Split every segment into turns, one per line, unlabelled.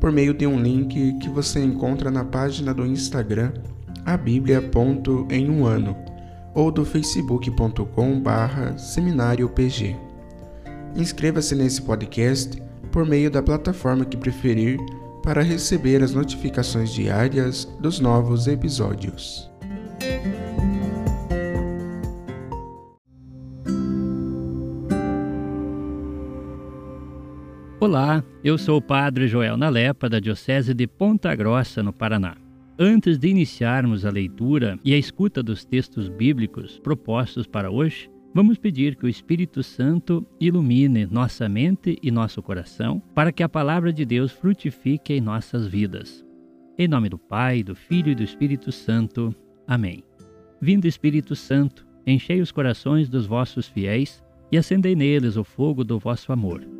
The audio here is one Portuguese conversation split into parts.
por meio de um link que você encontra na página do Instagram a em um ano ou do facebook.com/barra seminário PG. Inscreva-se nesse podcast por meio da plataforma que preferir para receber as notificações diárias dos novos episódios.
Olá, eu sou o Padre Joel Nalepa, da Diocese de Ponta Grossa, no Paraná. Antes de iniciarmos a leitura e a escuta dos textos bíblicos propostos para hoje, vamos pedir que o Espírito Santo ilumine nossa mente e nosso coração para que a palavra de Deus frutifique em nossas vidas. Em nome do Pai, do Filho e do Espírito Santo. Amém. Vindo Espírito Santo, enchei os corações dos vossos fiéis e acendei neles o fogo do vosso amor.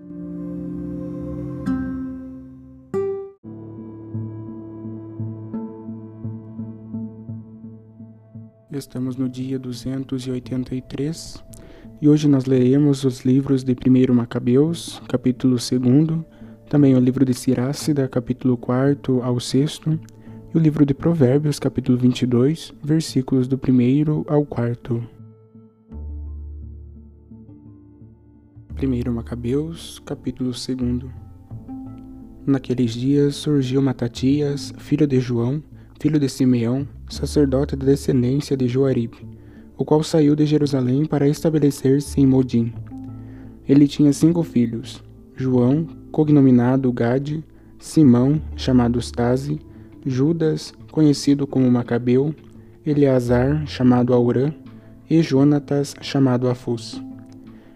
Estamos no dia 283 e hoje nós leremos os livros de 1 Macabeus, capítulo 2, também o livro de Sirácida, capítulo 4 ao 6, e o livro de Provérbios, capítulo 22, versículos do 1 ao 4. 1 Macabeus, capítulo 2 Naqueles dias surgiu Matatias, filho de João, filho de Simeão, sacerdote da descendência de Joaribe, o qual saiu de Jerusalém para estabelecer-se em Modim. Ele tinha cinco filhos: João, cognominado Gade, Simão, chamado Stase, Judas, conhecido como Macabeu, Eleazar, chamado Aurã, e Jonatas, chamado Afus.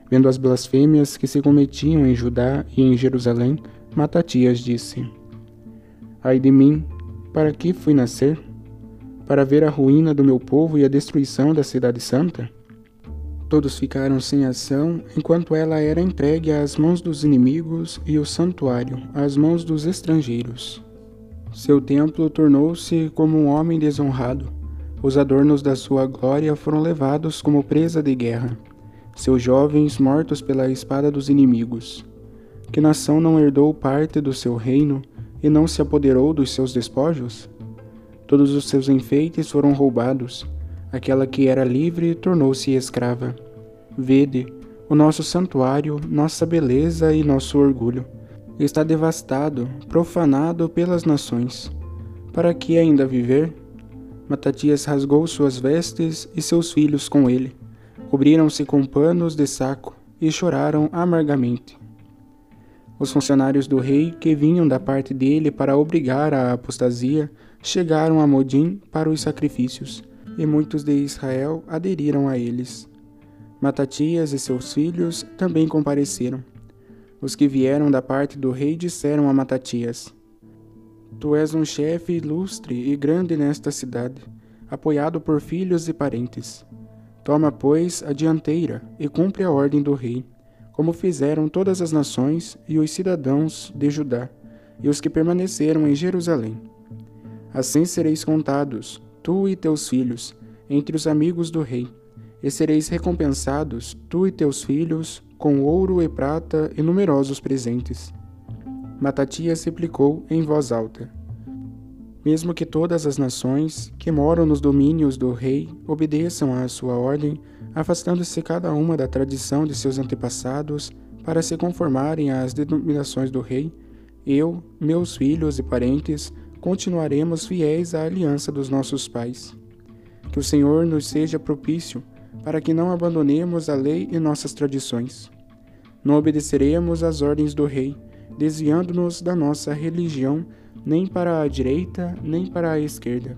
Vendo as blasfêmias que se cometiam em Judá e em Jerusalém, Matatias disse: Ai de mim, para que fui nascer? Para ver a ruína do meu povo e a destruição da cidade santa? Todos ficaram sem ação enquanto ela era entregue às mãos dos inimigos e o santuário às mãos dos estrangeiros. Seu templo tornou-se como um homem desonrado. Os adornos da sua glória foram levados como presa de guerra. Seus jovens mortos pela espada dos inimigos. Que nação não herdou parte do seu reino e não se apoderou dos seus despojos? Todos os seus enfeites foram roubados. Aquela que era livre tornou-se escrava. Vede, o nosso santuário, nossa beleza e nosso orgulho está devastado, profanado pelas nações. Para que ainda viver? Matatias rasgou suas vestes e seus filhos com ele. Cobriram-se com panos de saco e choraram amargamente. Os funcionários do rei, que vinham da parte dele para obrigar a apostasia, chegaram a Modim para os sacrifícios, e muitos de Israel aderiram a eles. Matatias e seus filhos também compareceram. Os que vieram da parte do rei disseram a Matatias: Tu és um chefe ilustre e grande nesta cidade, apoiado por filhos e parentes. Toma, pois, a dianteira e cumpre a ordem do rei como fizeram todas as nações e os cidadãos de Judá, e os que permaneceram em Jerusalém. Assim sereis contados, tu e teus filhos, entre os amigos do rei, e sereis recompensados, tu e teus filhos,
com ouro e prata e numerosos presentes. Matatias replicou em voz alta: Mesmo que todas as nações que moram nos domínios do rei obedeçam à sua ordem, afastando-se cada uma da tradição de seus antepassados para se conformarem às denominações do rei, eu, meus filhos e parentes, continuaremos fiéis à aliança dos nossos pais. Que o Senhor nos seja propício para que não abandonemos a lei e nossas tradições. Não obedeceremos às ordens do rei, desviando-nos da nossa religião nem para a direita nem para a esquerda.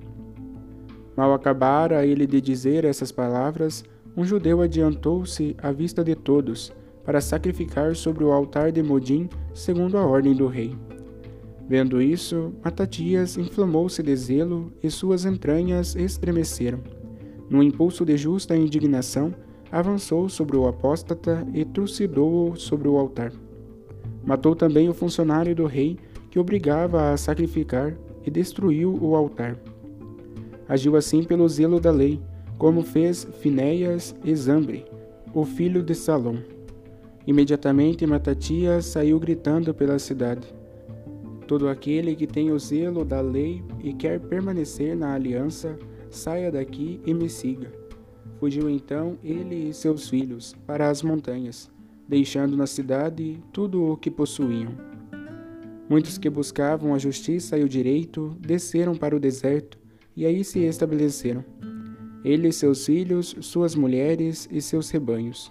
Mal acabara ele de dizer essas palavras, um judeu adiantou-se à vista de todos para sacrificar sobre o altar de Modim, segundo a ordem do rei. Vendo isso, Matatias inflamou-se de zelo e suas entranhas estremeceram. No impulso de justa indignação, avançou sobre o apóstata e trucidou-o sobre o altar. Matou também o funcionário do rei, que obrigava a sacrificar, e destruiu o altar. Agiu assim pelo zelo da lei, como fez Finéias e Zambre, o filho de Salom. Imediatamente Matatias saiu gritando pela cidade. Todo aquele que tem o zelo da lei e quer permanecer na aliança, saia daqui e me siga. Fugiu então ele e seus filhos para as montanhas, deixando na cidade tudo o que possuíam. Muitos que buscavam a justiça e o direito desceram para o deserto e aí se estabeleceram. Ele e seus filhos, suas mulheres e seus rebanhos.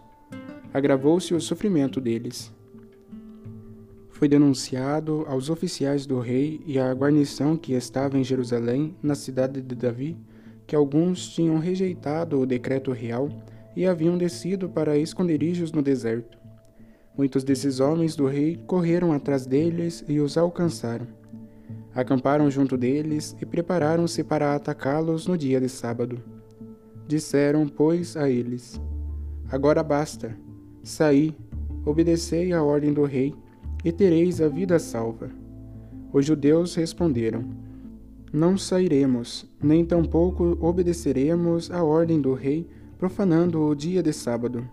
Agravou-se o sofrimento deles. Foi denunciado aos oficiais do rei e à guarnição que estava em Jerusalém, na cidade de Davi, que alguns tinham rejeitado o decreto real e haviam descido para esconderijos no deserto. Muitos desses homens do rei correram atrás deles e os alcançaram. Acamparam junto deles e prepararam-se para atacá-los no dia de sábado. Disseram, pois, a eles: Agora basta, saí, obedecei à ordem do rei, e tereis a vida salva. Os judeus responderam: não sairemos, nem tampouco obedeceremos à ordem do rei, profanando o dia de sábado.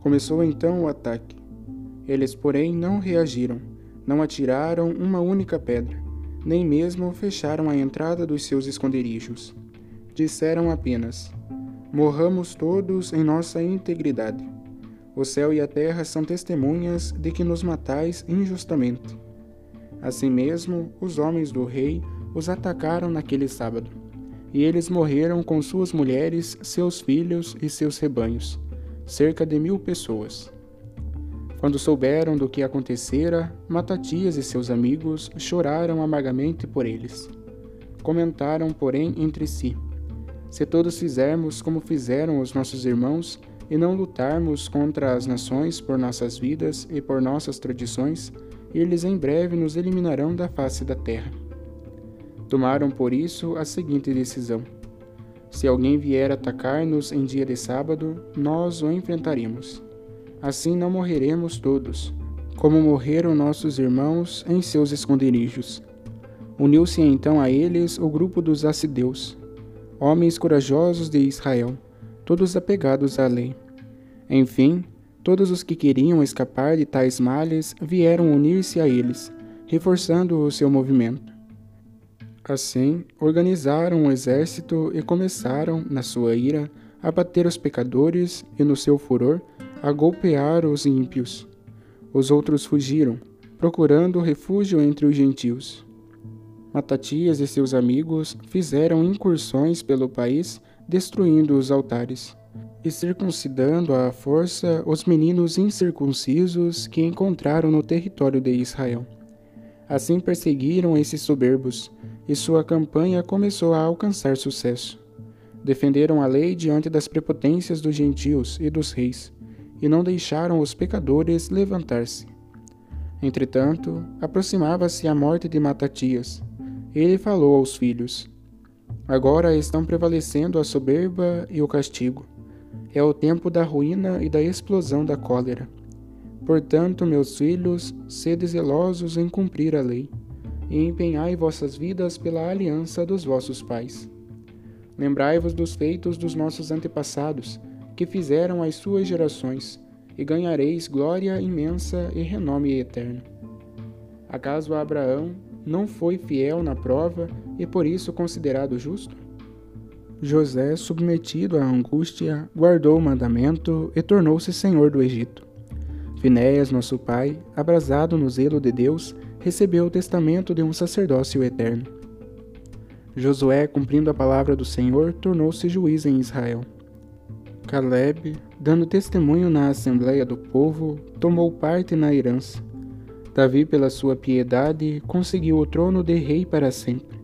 Começou então o ataque. Eles, porém, não reagiram, não atiraram uma única pedra, nem mesmo fecharam a entrada dos seus esconderijos. Disseram apenas: Morramos todos em nossa integridade. O céu e a terra são testemunhas de que nos matais injustamente. Assim mesmo, os homens do rei os atacaram naquele sábado. E eles morreram com suas mulheres, seus filhos e seus rebanhos, cerca de mil pessoas. Quando souberam do que acontecera, Matatias e seus amigos choraram amargamente por eles. Comentaram, porém, entre si: Se todos fizermos como fizeram os nossos irmãos, e não lutarmos contra as nações por nossas vidas e por nossas tradições, eles em breve nos eliminarão da face da terra. Tomaram por isso a seguinte decisão: Se alguém vier atacar-nos em dia de sábado, nós o enfrentaremos. Assim não morreremos todos, como morreram nossos irmãos em seus esconderijos. Uniu-se então a eles o grupo dos acideus, homens corajosos de Israel, todos apegados à lei. Enfim, todos os que queriam escapar de tais males vieram unir-se a eles, reforçando o seu movimento. Assim, organizaram um exército e começaram, na sua ira, a bater os pecadores e, no seu furor, a golpear os ímpios. Os outros fugiram, procurando refúgio entre os gentios. Matatias e seus amigos fizeram incursões pelo país, destruindo os altares e circuncidando à força os meninos incircuncisos que encontraram no território de Israel. Assim perseguiram esses soberbos, e sua campanha começou a alcançar sucesso. Defenderam a lei diante das prepotências dos gentios e dos reis, e não deixaram os pecadores levantar-se. Entretanto, aproximava-se a morte de Matatias. Ele falou aos filhos: Agora estão prevalecendo a soberba e o castigo. É o tempo da ruína e da explosão da cólera. Portanto, meus filhos, sede zelosos em cumprir a lei e empenhai vossas vidas pela aliança dos vossos pais. Lembrai-vos dos feitos dos nossos antepassados, que fizeram as suas gerações, e ganhareis glória imensa e renome eterno. Acaso Abraão não foi fiel na prova e por isso considerado justo? José, submetido à angústia, guardou o mandamento e tornou-se senhor do Egito. Finéias, nosso pai, abrasado no zelo de Deus, recebeu o testamento de um sacerdócio eterno. Josué, cumprindo a palavra do Senhor, tornou-se juiz em Israel. Caleb, dando testemunho na assembleia do povo, tomou parte na herança. Davi, pela sua piedade, conseguiu o trono de rei para sempre.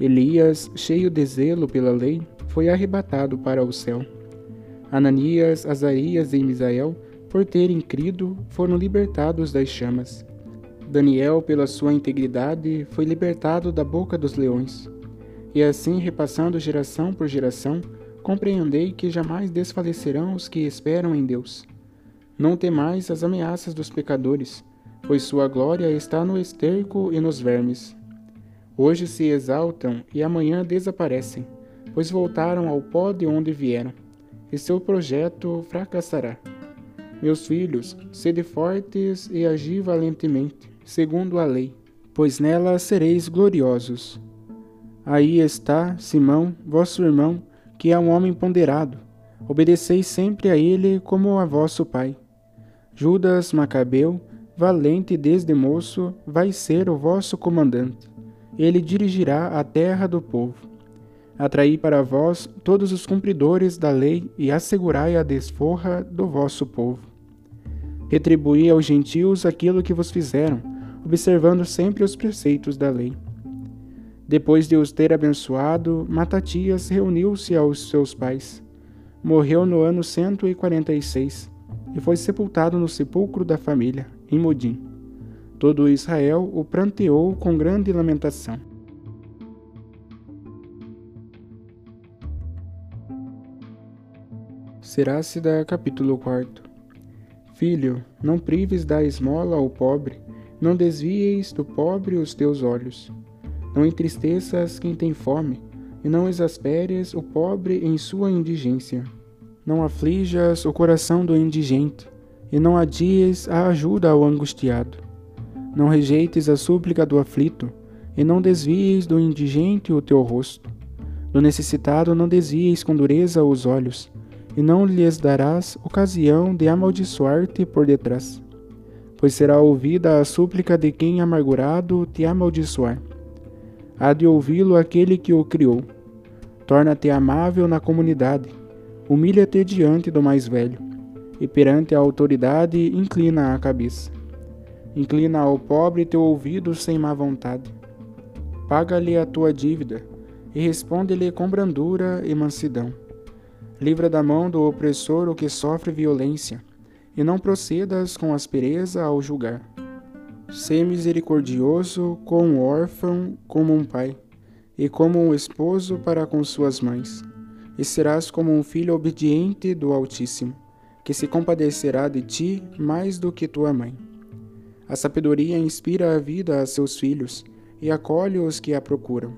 Elias, cheio de zelo pela lei, foi arrebatado para o céu. Ananias, Azarias e Misael, por terem crido, foram libertados das chamas. Daniel, pela sua integridade, foi libertado da boca dos leões. E assim, repassando geração por geração, compreendei que jamais desfalecerão os que esperam em Deus. Não temais as ameaças dos pecadores, pois sua glória está no esterco e nos vermes. Hoje se exaltam e amanhã desaparecem, pois voltaram ao pó de onde vieram, e seu projeto fracassará. Meus filhos, sede fortes e agi valentemente, segundo a lei, pois nela sereis gloriosos. Aí está Simão, vosso irmão, que é um homem ponderado. Obedeceis sempre a ele como a vosso pai. Judas Macabeu, valente desde moço, vai ser o vosso comandante. Ele dirigirá a terra do povo. Atraí para vós todos os cumpridores da lei e assegurai a desforra do vosso povo. Retribuí aos gentios aquilo que vos fizeram, observando sempre os preceitos da lei. Depois de os ter abençoado, Matatias reuniu-se aos seus pais. Morreu no ano 146 e foi sepultado no sepulcro da família, em Modim. Todo Israel o pranteou com grande lamentação. Serácida, capítulo 4 Filho, não prives da esmola ao pobre, não desvieis do pobre os teus olhos não entristeças quem tem fome, e não exasperes o pobre em sua indigência. Não aflijas o coração do indigente, e não adies a ajuda ao angustiado. Não rejeites a súplica do aflito, e não desvies do indigente o teu rosto. Do necessitado não desvies com dureza os olhos, e não lhes darás ocasião de amaldiçoar-te por detrás. Pois será ouvida a súplica de quem amargurado te amaldiçoar há de ouvi-lo aquele que o criou. Torna-te amável na comunidade, humilha-te diante do mais velho, e perante a autoridade inclina a cabeça. Inclina ao pobre teu ouvido sem má vontade. Paga-lhe a tua dívida, e responde-lhe com brandura e mansidão. Livra da mão do opressor o que sofre violência, e não procedas com aspereza ao julgar. Sê misericordioso com o órfão como um pai, e como um esposo para com suas mães, e serás como um filho obediente do Altíssimo, que se compadecerá de ti mais do que tua mãe. A sabedoria inspira a vida a seus filhos e acolhe os que a procuram.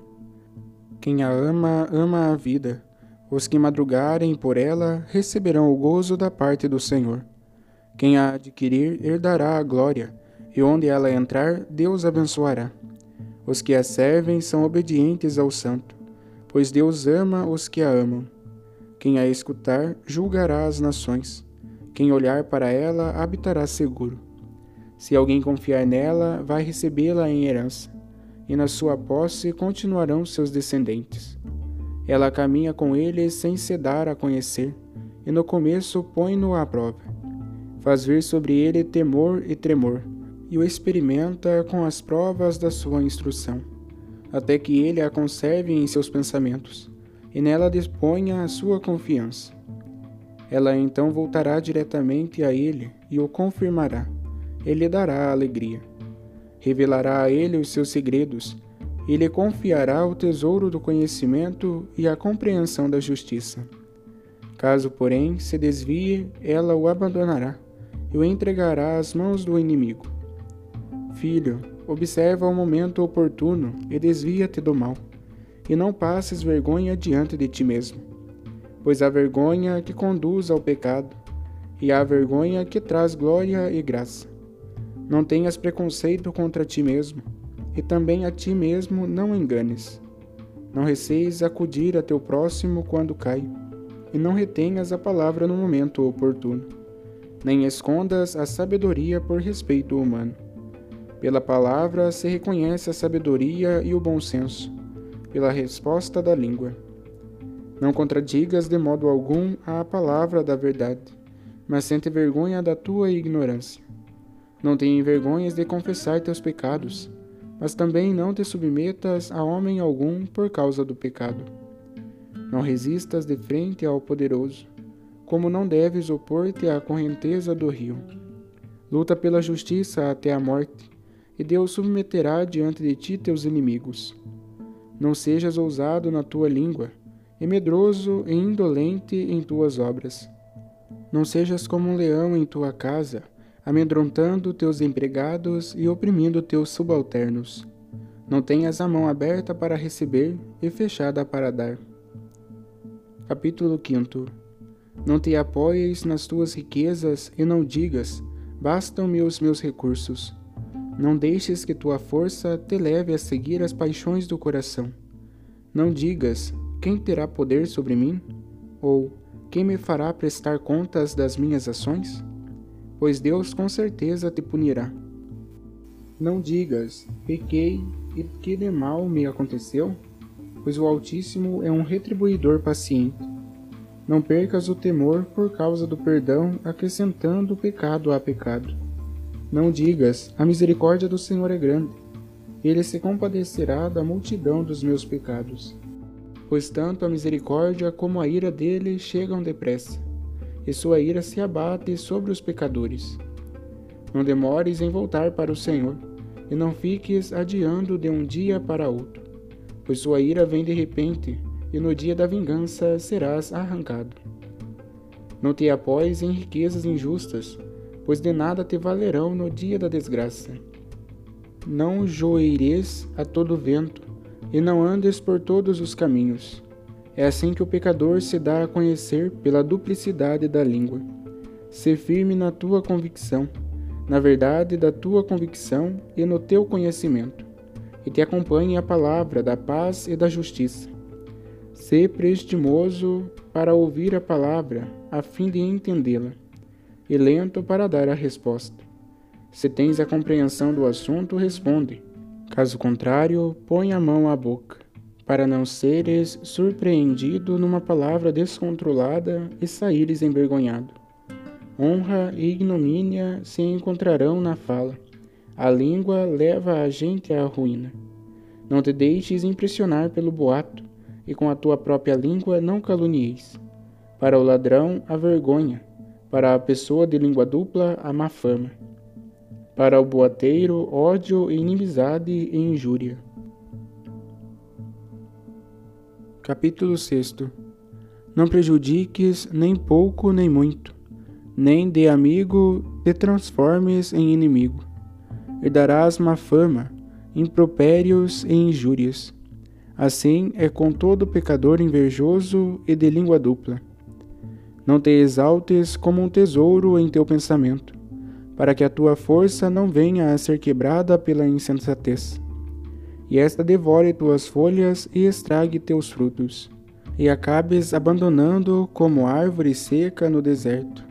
Quem a ama, ama a vida. Os que madrugarem por ela receberão o gozo da parte do Senhor. Quem a adquirir herdará a glória e onde ela entrar, Deus abençoará. Os que a servem são obedientes ao Santo, pois Deus ama os que a amam. Quem a escutar, julgará as nações. Quem olhar para ela, habitará seguro. Se alguém confiar nela, vai recebê-la em herança, e na sua posse continuarão seus descendentes. Ela caminha com eles sem se dar a conhecer, e no começo põe-no à prova. Faz vir sobre ele temor e tremor e o experimenta com as provas da sua instrução, até que ele a conserve em seus pensamentos, e nela disponha a sua confiança. Ela então voltará diretamente a ele e o confirmará. Ele dará alegria. Revelará a ele os seus segredos e lhe confiará o tesouro do conhecimento e a compreensão da justiça. Caso, porém, se desvie, ela o abandonará e o entregará às mãos do inimigo. Filho, observa o momento oportuno e desvia-te do mal, e não passes vergonha diante de ti mesmo, pois a vergonha que conduz ao pecado, e a vergonha que traz glória e graça. Não tenhas preconceito contra ti mesmo, e também a ti mesmo não enganes. Não receis acudir a teu próximo quando cai, e não retenhas a palavra no momento oportuno, nem escondas a sabedoria por respeito humano. Pela palavra se reconhece a sabedoria e o bom senso, pela resposta da língua. Não contradigas de modo algum a palavra da verdade, mas sente vergonha da tua ignorância. Não tenha vergonhas de confessar teus pecados, mas também não te submetas a homem algum por causa do pecado. Não resistas de frente ao poderoso, como não deves opor-te à correnteza do rio. Luta pela justiça até a morte, e Deus submeterá diante de ti teus inimigos. Não sejas ousado na tua língua, e medroso e indolente em tuas obras. Não sejas como um leão em tua casa, amedrontando teus empregados e oprimindo teus subalternos. Não tenhas a mão aberta para receber e fechada para dar. Capítulo 5 Não te apoies nas tuas riquezas e não digas: Bastam-me os meus recursos. Não deixes que tua força te leve a seguir as paixões do coração. Não digas: Quem terá poder sobre mim? Ou quem me fará prestar contas das minhas ações? Pois Deus com certeza te punirá. Não digas: Pequei e que de mal me aconteceu? Pois o Altíssimo é um retribuidor paciente. Não percas o temor por causa do perdão, acrescentando pecado a pecado não digas: A misericórdia do Senhor é grande. Ele se compadecerá da multidão dos meus pecados. Pois tanto a misericórdia como a ira dele chegam depressa, e sua ira se abate sobre os pecadores. Não demores em voltar para o Senhor, e não fiques adiando de um dia para outro, pois sua ira vem de repente, e no dia da vingança serás arrancado. Não te apoies em riquezas injustas, pois de nada te valerão no dia da desgraça. Não joeires a todo vento, e não andes por todos os caminhos. É assim que o pecador se dá a conhecer pela duplicidade da língua. Se firme na tua convicção, na verdade da tua convicção e no teu conhecimento, e te acompanhe a palavra da paz e da justiça. Se prestimoso para ouvir a palavra, a fim de entendê-la e lento para dar a resposta. Se tens a compreensão do assunto, responde. Caso contrário, põe a mão à boca, para não seres surpreendido numa palavra descontrolada e saíres envergonhado. Honra e ignomínia se encontrarão na fala. A língua leva a gente à ruína. Não te deixes impressionar pelo boato, e com a tua própria língua não calunieis. Para o ladrão, a vergonha, para a pessoa de língua dupla, a má fama. Para o boateiro, ódio inimizade e injúria. Capítulo 6 Não prejudiques nem pouco nem muito, nem de amigo te transformes em inimigo. E darás má fama, impropérios e injúrias. Assim é com todo pecador invejoso e de língua dupla. Não te exaltes como um tesouro em teu pensamento, para que a tua força não venha a ser quebrada pela insensatez. E esta devore tuas folhas e estrague teus frutos, e acabes abandonando como árvore seca no deserto.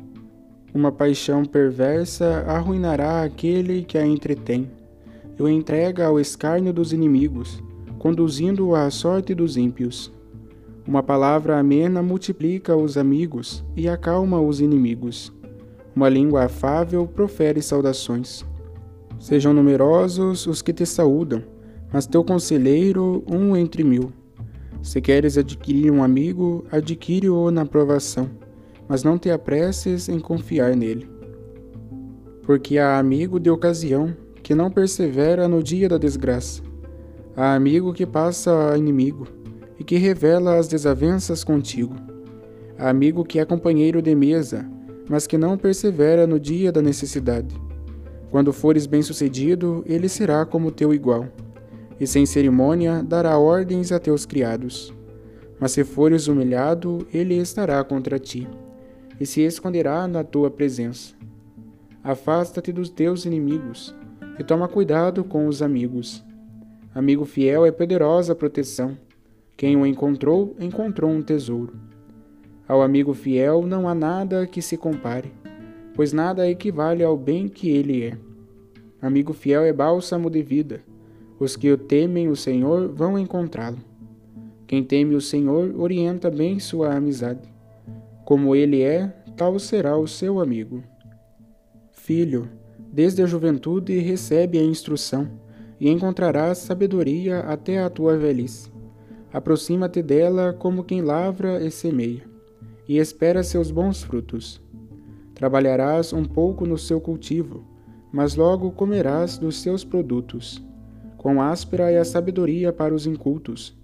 Uma paixão perversa arruinará aquele que a entretém, e o entrega ao escárnio dos inimigos, conduzindo-o à sorte dos ímpios. Uma palavra amena multiplica os amigos e acalma os inimigos. Uma língua afável profere saudações. Sejam numerosos os que te saúdam, mas teu conselheiro um entre mil. Se queres adquirir um amigo, adquire-o na provação, mas não te apresses em confiar nele. Porque há amigo de ocasião que não persevera no dia da desgraça. Há amigo que passa a inimigo e que revela as desavenças contigo. Amigo que é companheiro de mesa, mas que não persevera no dia da necessidade. Quando fores bem-sucedido, ele será como teu igual, e sem cerimônia dará ordens a teus criados. Mas se fores humilhado, ele estará contra ti. e se esconderá na tua presença. Afasta-te dos teus inimigos e toma cuidado com os amigos. Amigo fiel é poderosa proteção. Quem o encontrou, encontrou um tesouro. Ao amigo fiel não há nada que se compare, pois nada equivale ao bem que ele é. Amigo fiel é bálsamo de vida. Os que o temem o Senhor vão encontrá-lo. Quem teme o Senhor orienta bem sua amizade. Como ele é, tal será o seu amigo. Filho, desde a juventude recebe a instrução, e encontrarás sabedoria até a tua velhice. Aproxima-te dela como quem lavra e semeia, e espera seus bons frutos. Trabalharás um pouco no seu cultivo, mas logo comerás dos seus produtos. Quão áspera é a sabedoria para os incultos!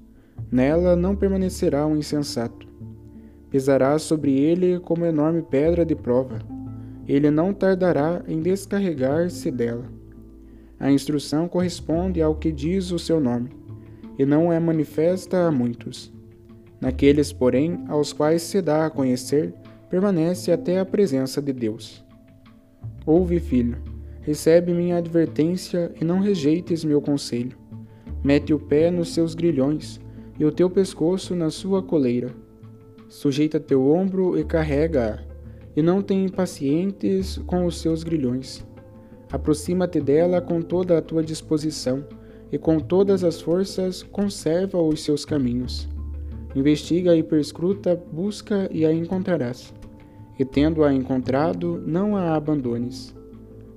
Nela não permanecerá o um insensato. Pesarás sobre ele como enorme pedra de prova ele não tardará em descarregar-se dela. A instrução corresponde ao que diz o seu nome, e não é manifesta a muitos. Naqueles, porém, aos quais se dá a conhecer, permanece até a presença de Deus. Ouve, filho, recebe minha advertência e não rejeites meu conselho. Mete o pé nos seus grilhões e o teu pescoço na sua coleira. Sujeita teu ombro e carrega-a e não tem impacientes com os seus grilhões. Aproxima-te dela com toda a tua disposição, e com todas as forças conserva os seus caminhos. Investiga e perscruta, busca e a encontrarás. E tendo-a encontrado, não a abandones.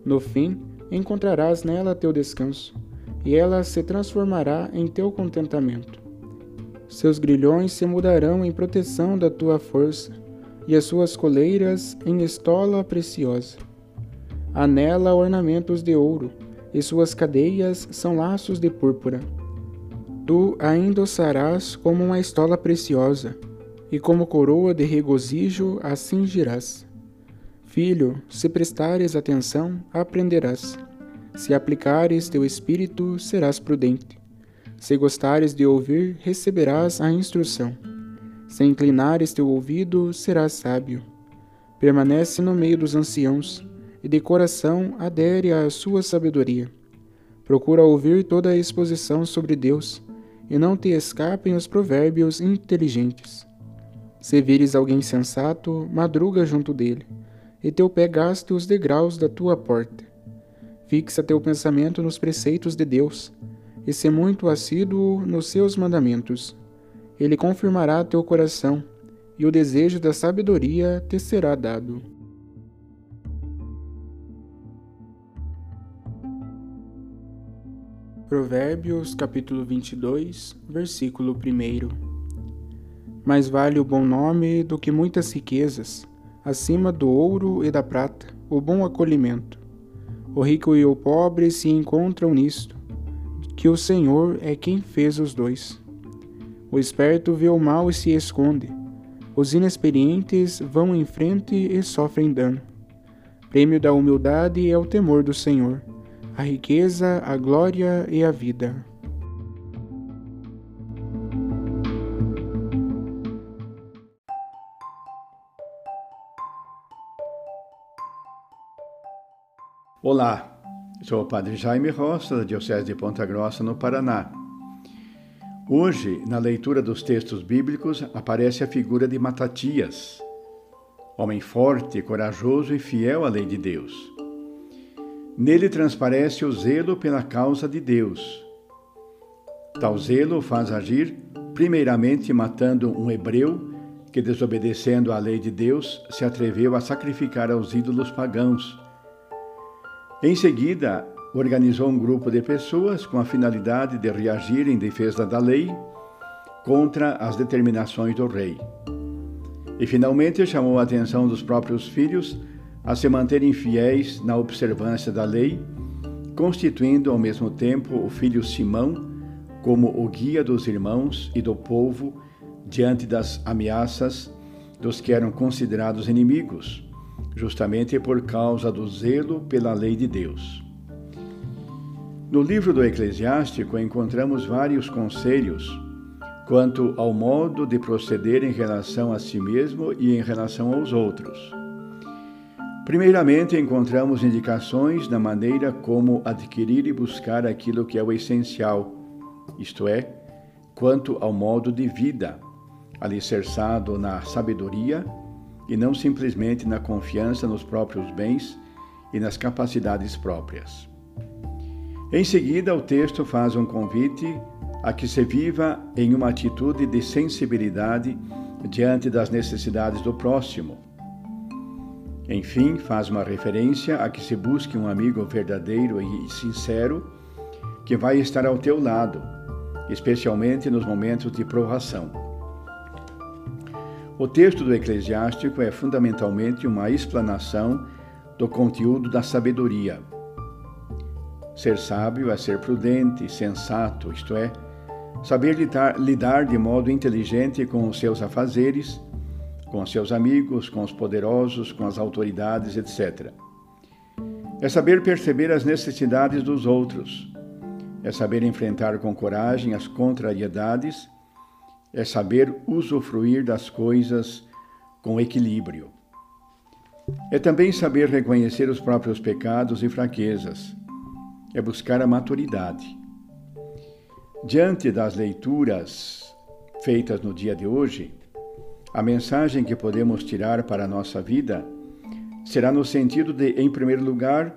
No fim, encontrarás nela teu descanso, e ela se transformará em teu contentamento. Seus grilhões se mudarão em proteção da tua força, e as suas coleiras em estola preciosa. Há nela ornamentos de ouro, e suas cadeias são laços de púrpura. Tu a endossarás como uma estola preciosa, e como coroa de regozijo a cingirás. Filho, se prestares atenção, aprenderás. Se aplicares teu espírito, serás prudente. Se gostares de ouvir, receberás a instrução. Se inclinares teu ouvido, serás sábio. Permanece no meio dos anciãos, e de coração adere à sua sabedoria. Procura ouvir toda a exposição sobre Deus, e não te escapem os provérbios inteligentes. Se vires alguém sensato, madruga junto dele, e teu pé gaste os degraus da tua porta. Fixa teu pensamento nos preceitos de Deus, e se muito assíduo nos seus mandamentos ele confirmará teu coração, e o desejo da sabedoria te será dado. Provérbios capítulo 22, versículo 1 Mais vale o bom nome do que muitas riquezas, acima do ouro e da prata, o bom acolhimento. O rico e o pobre se encontram nisto, que o Senhor é quem fez os dois. O esperto vê o mal e se esconde. Os inexperientes vão em frente e sofrem dano. Prêmio da humildade é o temor do Senhor, a riqueza, a glória e a vida.
Olá, sou o Padre Jaime Roça, da Diocese de Ponta Grossa, no Paraná. Hoje, na leitura dos textos bíblicos, aparece a figura de Matatias, homem forte, corajoso e fiel à lei de Deus. Nele transparece o zelo pela causa de Deus. Tal zelo faz agir, primeiramente matando um hebreu que, desobedecendo à lei de Deus, se atreveu a sacrificar aos ídolos pagãos. Em seguida, organizou um grupo de pessoas com a finalidade de reagir em defesa da lei contra as determinações do rei. E finalmente chamou a atenção dos próprios filhos a se manterem fiéis na observância da lei, constituindo ao mesmo tempo o filho Simão como o guia dos irmãos e do povo diante das ameaças dos que eram considerados inimigos, justamente por causa do zelo pela lei de Deus. No livro do Eclesiástico encontramos vários conselhos quanto ao modo de proceder em relação a si mesmo e em relação aos outros. Primeiramente, encontramos indicações na maneira como adquirir e buscar aquilo que é o essencial, isto é, quanto ao modo de vida, alicerçado na sabedoria e não simplesmente na confiança nos próprios bens e nas capacidades próprias. Em seguida, o texto faz um convite a que se viva em uma atitude de sensibilidade diante das necessidades do próximo. Enfim, faz uma referência a que se busque um amigo verdadeiro e sincero que vai estar ao teu lado, especialmente nos momentos de provação. O texto do Eclesiástico é fundamentalmente uma explanação do conteúdo da sabedoria. Ser sábio é ser prudente, sensato, isto é, saber lidar, lidar de modo inteligente com os seus afazeres, com seus amigos, com os poderosos, com as autoridades, etc. É saber perceber as necessidades dos outros, é saber enfrentar com coragem as contrariedades, é saber usufruir das coisas com equilíbrio. É também saber reconhecer os próprios pecados e fraquezas, é buscar a maturidade. Diante das leituras feitas no dia de hoje, a mensagem que podemos tirar para a nossa vida será no sentido de, em primeiro lugar,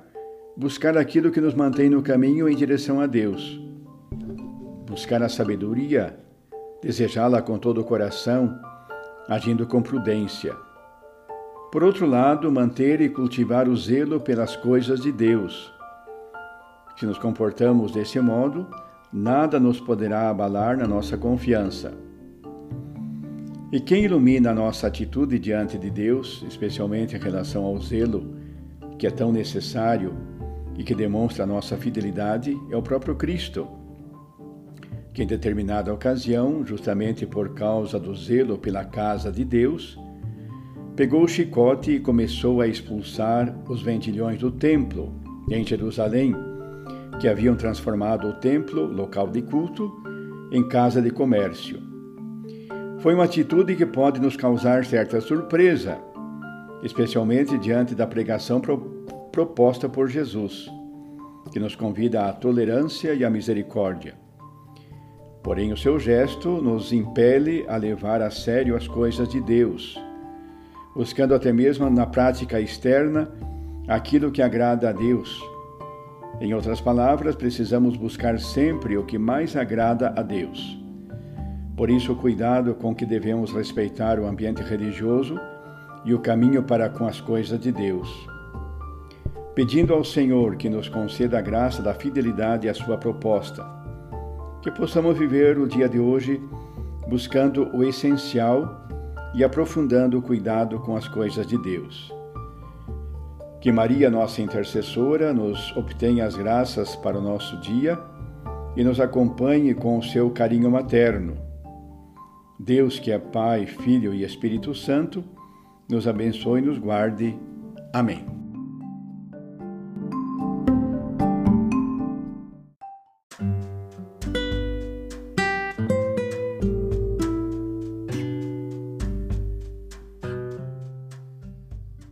buscar aquilo que nos mantém no caminho em direção a Deus. Buscar a sabedoria, desejá-la com todo o coração, agindo com prudência. Por outro lado, manter e cultivar o zelo pelas coisas de Deus. Se nos comportamos desse modo, nada nos poderá abalar na nossa confiança. E quem ilumina a nossa atitude diante de Deus, especialmente em relação ao zelo, que é tão necessário e que demonstra a nossa fidelidade, é o próprio Cristo, que em determinada ocasião, justamente por causa do zelo pela casa de Deus, pegou o chicote e começou a expulsar os vendilhões do templo em Jerusalém que haviam transformado o templo, local de culto, em casa de comércio. Foi uma atitude que pode nos causar certa surpresa, especialmente diante da pregação pro proposta por Jesus, que nos convida à tolerância e à misericórdia. Porém, o seu gesto nos impele a levar a sério as coisas de Deus, buscando até mesmo na prática externa aquilo que agrada a Deus em outras palavras, precisamos buscar sempre o que mais agrada a Deus. Por isso, cuidado com que devemos respeitar o ambiente religioso e o caminho para com as coisas de Deus. Pedindo ao Senhor que nos conceda a graça da fidelidade à sua proposta, que possamos viver o dia de hoje buscando o essencial e aprofundando o cuidado com as coisas de Deus. Que Maria, nossa intercessora, nos obtenha as graças para o nosso dia e nos acompanhe com o seu carinho materno. Deus, que é Pai, Filho e Espírito Santo, nos abençoe e nos guarde. Amém.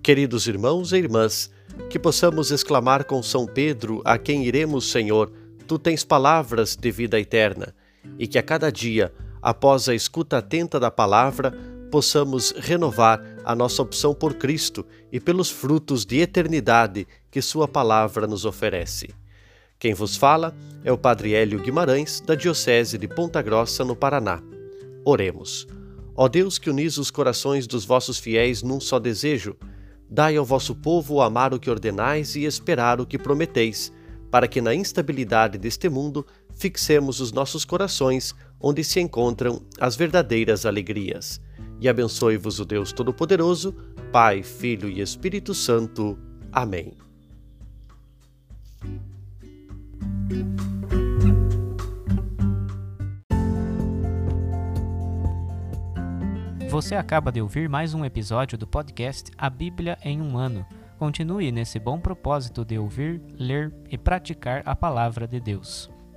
Queridos irmãos e irmãs, que possamos exclamar com São Pedro, a quem iremos, Senhor, tu tens palavras de vida eterna, e que a cada dia, após a escuta atenta da palavra, possamos renovar a nossa opção por Cristo e pelos frutos de eternidade que Sua palavra nos oferece. Quem vos fala é o Padre Hélio Guimarães, da Diocese de Ponta Grossa, no Paraná. Oremos. Ó Deus que unis os corações dos vossos fiéis num só desejo, Dai ao vosso povo amar o que ordenais e esperar o que prometeis, para que na instabilidade deste mundo fixemos os nossos corações onde se encontram as verdadeiras alegrias. E abençoe-vos o Deus Todo-Poderoso, Pai, Filho e Espírito Santo. Amém.
Você acaba de ouvir mais um episódio do podcast A Bíblia em um Ano. Continue nesse bom propósito de ouvir, ler e praticar a palavra de Deus.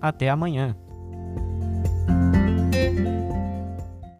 Até amanhã!